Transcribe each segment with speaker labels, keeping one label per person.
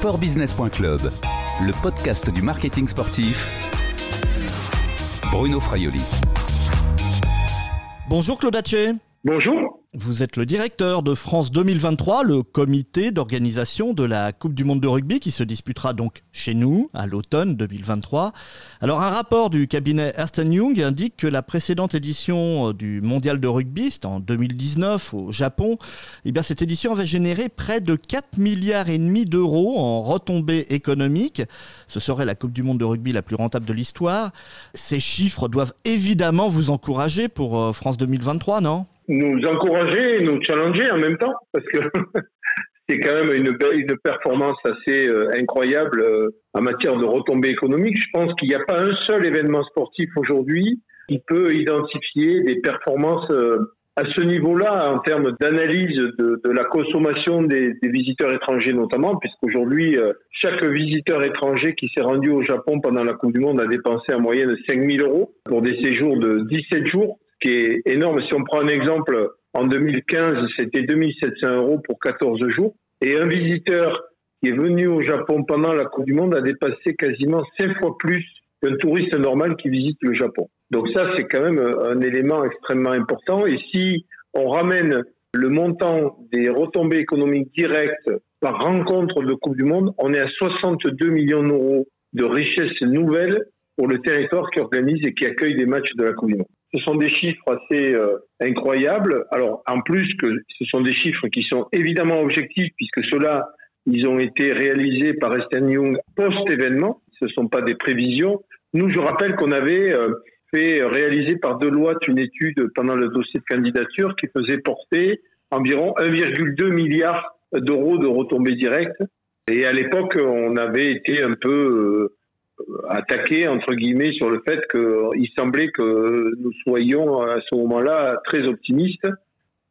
Speaker 1: sportbusiness.club, le podcast du marketing sportif. Bruno Fraioli.
Speaker 2: Bonjour Claude Haché.
Speaker 3: Bonjour.
Speaker 2: Vous êtes le directeur de France 2023, le comité d'organisation de la Coupe du Monde de rugby qui se disputera donc chez nous à l'automne 2023. Alors un rapport du cabinet Ernst Young indique que la précédente édition euh, du Mondial de rugby, c'était en 2019 au Japon, eh bien cette édition avait généré près de 4 milliards d'euros en retombées économiques. Ce serait la Coupe du Monde de rugby la plus rentable de l'histoire. Ces chiffres doivent évidemment vous encourager pour euh, France 2023, non?
Speaker 3: Nous encourager nous challenger en même temps, parce que c'est quand même une, performance assez euh, incroyable euh, en matière de retombées économiques. Je pense qu'il n'y a pas un seul événement sportif aujourd'hui qui peut identifier des performances euh, à ce niveau-là en termes d'analyse de, la consommation des, visiteurs étrangers notamment, puisqu'aujourd'hui, chaque visiteur étranger qui s'est rendu au Japon pendant la Coupe du Monde a dépensé en moyenne 5000 euros pour des séjours de 17 jours qui est énorme. Si on prend un exemple, en 2015, c'était 2700 euros pour 14 jours. Et un visiteur qui est venu au Japon pendant la Coupe du Monde a dépassé quasiment 5 fois plus qu'un touriste normal qui visite le Japon. Donc ça, c'est quand même un élément extrêmement important. Et si on ramène le montant des retombées économiques directes par rencontre de Coupe du Monde, on est à 62 millions d'euros de richesses nouvelles pour le territoire qui organise et qui accueille des matchs de la Coupe du Monde. Ce sont des chiffres assez euh, incroyables. Alors, en plus que ce sont des chiffres qui sont évidemment objectifs, puisque ceux-là, ils ont été réalisés par Esther Young post-événement. Ce ne sont pas des prévisions. Nous, je rappelle qu'on avait euh, fait réaliser par Deloitte une étude pendant le dossier de candidature qui faisait porter environ 1,2 milliard d'euros de retombées directes. Et à l'époque, on avait été un peu euh, attaqué entre guillemets sur le fait qu'il semblait que nous soyons à ce moment-là très optimistes.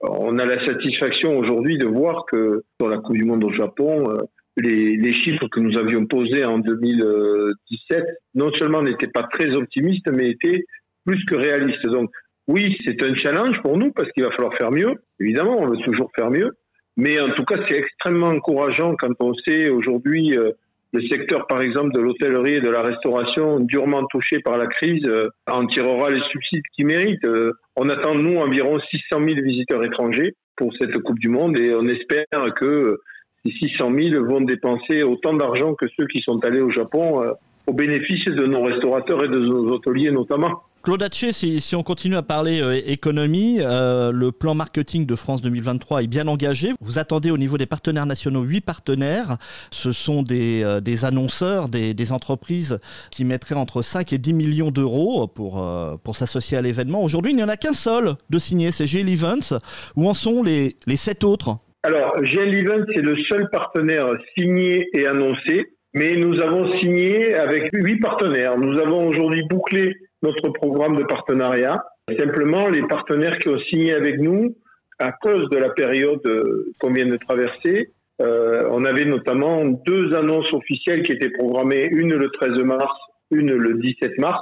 Speaker 3: On a la satisfaction aujourd'hui de voir que dans la Coupe du Monde au Japon, euh, les, les, chiffres que nous avions posés en 2017 non seulement n'étaient pas très optimistes, mais étaient plus que réalistes. Donc oui, c'est un challenge pour nous parce qu'il va falloir faire mieux. Évidemment, on veut toujours faire mieux. Mais en tout cas, c'est extrêmement encourageant quand on sait aujourd'hui euh, le secteur, par exemple, de l'hôtellerie et de la restauration, durement touché par la crise, euh, en tirera les subsides qu'il mérite. Euh, on attend, nous, environ 600 000 visiteurs étrangers pour cette Coupe du Monde et on espère que ces 600 000 vont dépenser autant d'argent que ceux qui sont allés au Japon euh, au bénéfice de nos restaurateurs et de nos hôteliers notamment.
Speaker 2: Claude Hatché, si, on continue à parler euh, économie, euh, le plan marketing de France 2023 est bien engagé. Vous attendez au niveau des partenaires nationaux huit partenaires. Ce sont des, euh, annonceurs, des, entreprises qui mettraient entre 5 et 10 millions d'euros pour, pour s'associer à l'événement. Aujourd'hui, il n'y en a qu'un seul de signé, c'est GL Events. Où en sont les, les sept autres?
Speaker 3: Alors, GL Events, c'est le seul partenaire signé et annoncé. Mais nous avons signé avec huit partenaires. Nous avons aujourd'hui bouclé notre programme de partenariat. Simplement, les partenaires qui ont signé avec nous, à cause de la période euh, qu'on vient de traverser, euh, on avait notamment deux annonces officielles qui étaient programmées, une le 13 mars, une le 17 mars.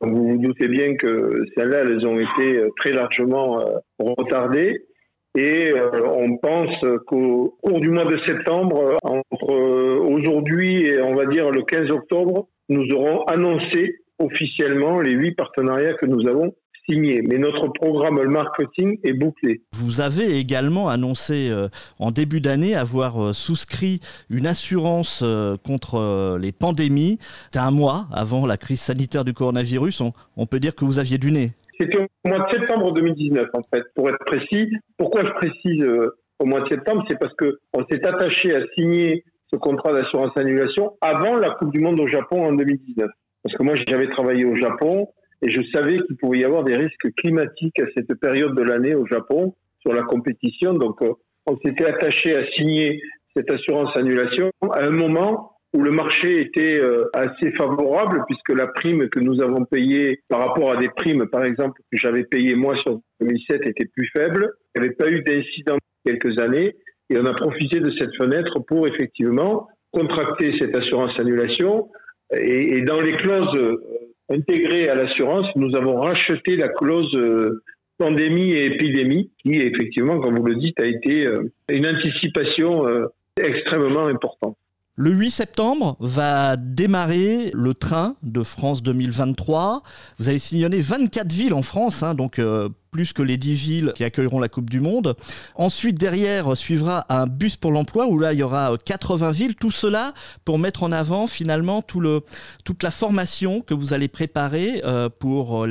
Speaker 3: Vous vous doutez bien que celles-là, elles ont été euh, très largement retardées. Et on pense qu'au cours du mois de septembre, entre aujourd'hui et on va dire le 15 octobre, nous aurons annoncé officiellement les huit partenariats que nous avons signés. Mais notre programme marketing est bouclé.
Speaker 2: Vous avez également annoncé euh, en début d'année avoir euh, souscrit une assurance euh, contre les pandémies. C'était un mois avant la crise sanitaire du coronavirus. On, on peut dire que vous aviez du nez.
Speaker 3: C'était au mois de septembre 2019, en fait, pour être précis. Pourquoi je précise au mois de septembre? C'est parce qu'on s'est attaché à signer ce contrat d'assurance annulation avant la Coupe du Monde au Japon en 2019. Parce que moi, j'avais travaillé au Japon et je savais qu'il pouvait y avoir des risques climatiques à cette période de l'année au Japon sur la compétition. Donc, euh, on s'était attaché à signer cette assurance annulation à un moment où le marché était euh, assez favorable puisque la prime que nous avons payée par rapport à des primes, par exemple, que j'avais payées moi sur 2007 était plus faible. Il n'y avait pas eu d'incident quelques années et on a profité de cette fenêtre pour effectivement contracter cette assurance annulation et, dans les clauses euh, intégrées à l'assurance, nous avons racheté la clause euh, pandémie et épidémie, qui effectivement, comme vous le dites, a été euh, une anticipation extrêmement importante.
Speaker 2: Le 8 septembre va démarrer le train de France 2023. Vous allez sillonner 24 villes en France, hein, donc plus que les 10 villes qui accueilleront la Coupe du Monde. Ensuite, derrière, suivra un bus pour l'emploi où là, il y aura 80 villes. Tout cela pour mettre en avant finalement tout le, toute la formation que vous allez préparer euh, pour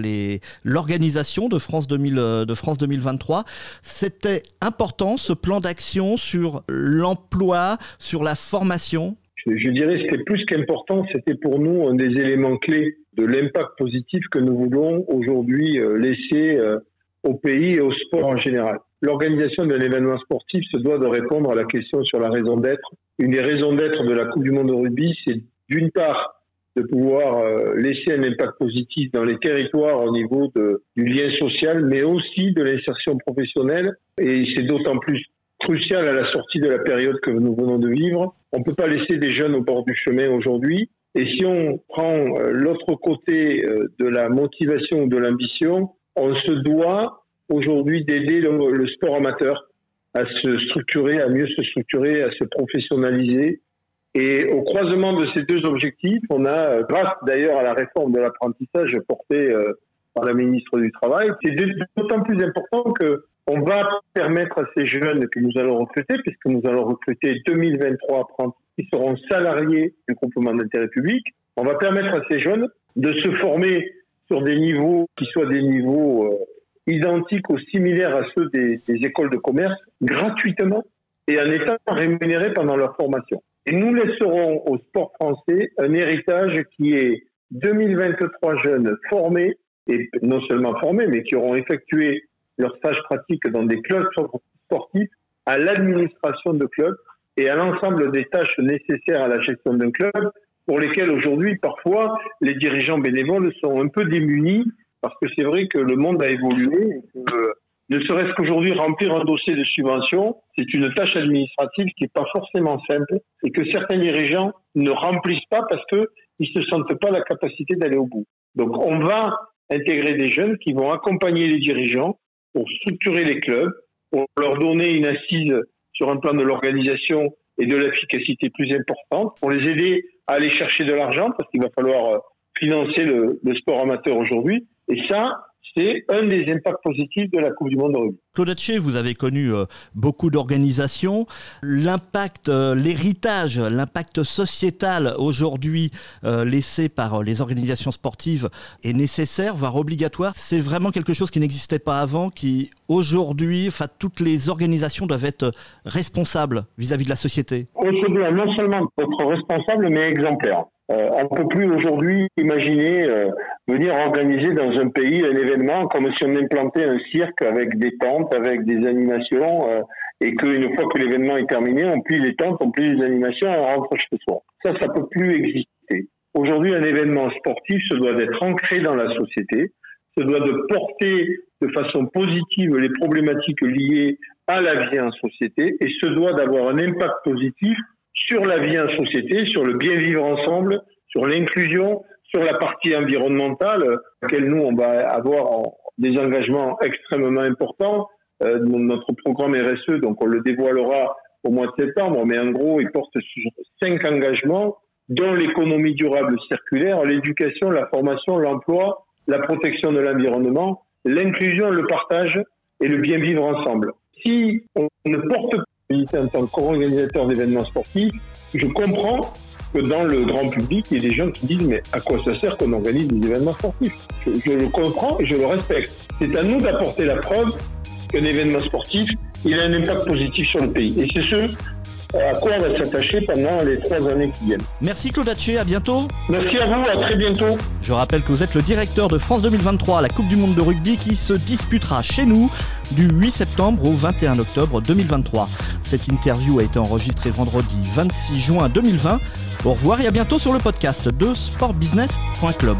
Speaker 2: l'organisation de, France de France 2023. C'était important ce plan d'action sur l'emploi, sur la formation
Speaker 3: je dirais que c'était plus qu'important, c'était pour nous un des éléments clés de l'impact positif que nous voulons aujourd'hui euh, laisser euh, au pays et au sport en général. L'organisation d'un événement sportif se doit de répondre à la question sur la raison d'être. Une des raisons d'être de la Coupe du Monde de rugby, c'est d'une part de pouvoir euh, laisser un impact positif dans les territoires au niveau du lien social, mais aussi de l'insertion professionnelle. Et c'est d'autant plus crucial à la sortie de la période que nous venons de vivre. On ne peut pas laisser des jeunes au bord du chemin aujourd'hui. Et si on prend euh, l'autre côté euh, de la motivation ou de l'ambition, on se doit aujourd'hui d'aider le, sport amateur à se structurer, à mieux se structurer, à se professionnaliser. Et au croisement de ces deux objectifs, on a, euh, grâce d'ailleurs à la réforme de l'apprentissage portée par la ministre du Travail, c'est d'autant plus important que on va permettre à ces jeunes que nous allons recruter, puisque nous allons recruter 2023 apprentis qui seront salariés du groupement d'intérêt public, on va permettre à ces jeunes de se former sur des niveaux qui soient des niveaux euh, identiques ou similaires à ceux des, écoles de commerce gratuitement et en étant rémunérés pendant leur formation. Et nous laisserons au sport français un héritage qui est 2023 jeunes formés, et non seulement formés, mais qui auront effectué leur stage pratique dans des clubs sportifs, à l'administration de clubs et à l'ensemble des tâches nécessaires à la gestion d'un club, pour lesquelles aujourd'hui, parfois, les dirigeants bénévoles sont un peu démunis, parce que c'est vrai que le monde a évolué. ne serait-ce qu'aujourd'hui, remplir un dossier de subvention, c'est une tâche administrative qui n'est pas forcément simple et que certains dirigeants ne remplissent pas parce qu'ils ne se sentent pas la capacité d'aller au bout. Donc, on va intégrer des jeunes qui vont accompagner les dirigeants pour structurer les clubs, pour leur donner une assise sur un plan de l'organisation et de l'efficacité plus importante, pour les aider à aller chercher de l'argent, parce qu'il va falloir euh, financer le, le sport amateur aujourd'hui. Et ça, c'est un des impacts positifs de la Coupe du Monde de rugby.
Speaker 2: Claude Hatché, vous avez connu euh, beaucoup d'organisations. L'impact, euh, l'héritage, l'impact sociétal aujourd'hui euh, laissé par les organisations sportives est nécessaire, voire obligatoire. C'est vraiment quelque chose qui n'existait pas avant, qui aujourd'hui, enfin, toutes les organisations doivent être responsables vis-à-vis de la société.
Speaker 3: On se doit non seulement être responsable, mais exemplaire. Euh, on ne peut plus aujourd'hui imaginer euh, venir organiser dans un pays un événement comme si on implantait un cirque avec des tentes, avec des animations, euh, et qu'une fois que l'événement est terminé, on plie les tentes, on plie les animations on rentre chez soi. Ça, ça peut plus exister. Aujourd'hui, un événement sportif se doit d'être ancré dans la société, se doit de porter de façon positive les problématiques liées à la vie en société et se doit d'avoir un impact positif sur la vie en société, sur le bien vivre ensemble, sur l'inclusion, sur la partie environnementale, laquelle nous, on va avoir des engagements extrêmement importants. Euh, notre programme RSE, donc on le dévoilera au mois de septembre, mais en gros, il porte sur cinq engagements, dont l'économie durable circulaire, l'éducation, la formation, l'emploi, la protection de l'environnement, l'inclusion, le partage et le bien vivre ensemble. Si on ne porte en tant qu'organisateur d'événements sportifs, je comprends que dans le grand public, il y a des gens qui disent mais à quoi ça sert qu'on organise des événements sportifs? Je, le comprends et je le respecte. C'est à nous d'apporter la preuve qu'un événement sportif, il a un impact positif sur le pays. Et c'est ce à quoi on va s'attacher pendant les trois années qui viennent.
Speaker 2: Merci Claude Hatché, à bientôt.
Speaker 3: Merci à vous, à très bientôt.
Speaker 2: Je rappelle que vous êtes le directeur de France 2023 à la Coupe du Monde de rugby qui se disputera chez nous du 8 septembre au 21 octobre 2023. Cette interview a été enregistrée vendredi 26 juin 2020. Au revoir et à bientôt sur le podcast de sportbusiness.club.